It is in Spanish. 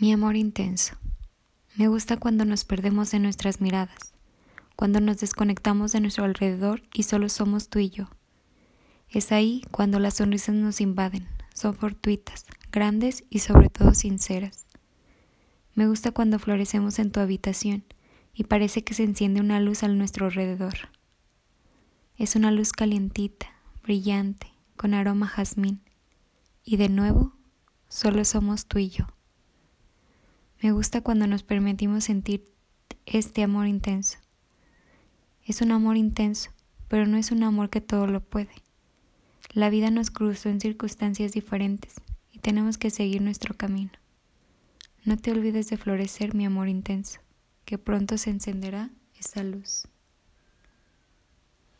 Mi amor intenso. Me gusta cuando nos perdemos de nuestras miradas, cuando nos desconectamos de nuestro alrededor y solo somos tú y yo. Es ahí cuando las sonrisas nos invaden, son fortuitas, grandes y sobre todo sinceras. Me gusta cuando florecemos en tu habitación y parece que se enciende una luz a nuestro alrededor. Es una luz calientita, brillante, con aroma jazmín. Y de nuevo, solo somos tú y yo. Me gusta cuando nos permitimos sentir este amor intenso. Es un amor intenso, pero no es un amor que todo lo puede. La vida nos cruzó en circunstancias diferentes y tenemos que seguir nuestro camino. No te olvides de florecer mi amor intenso, que pronto se encenderá esa luz.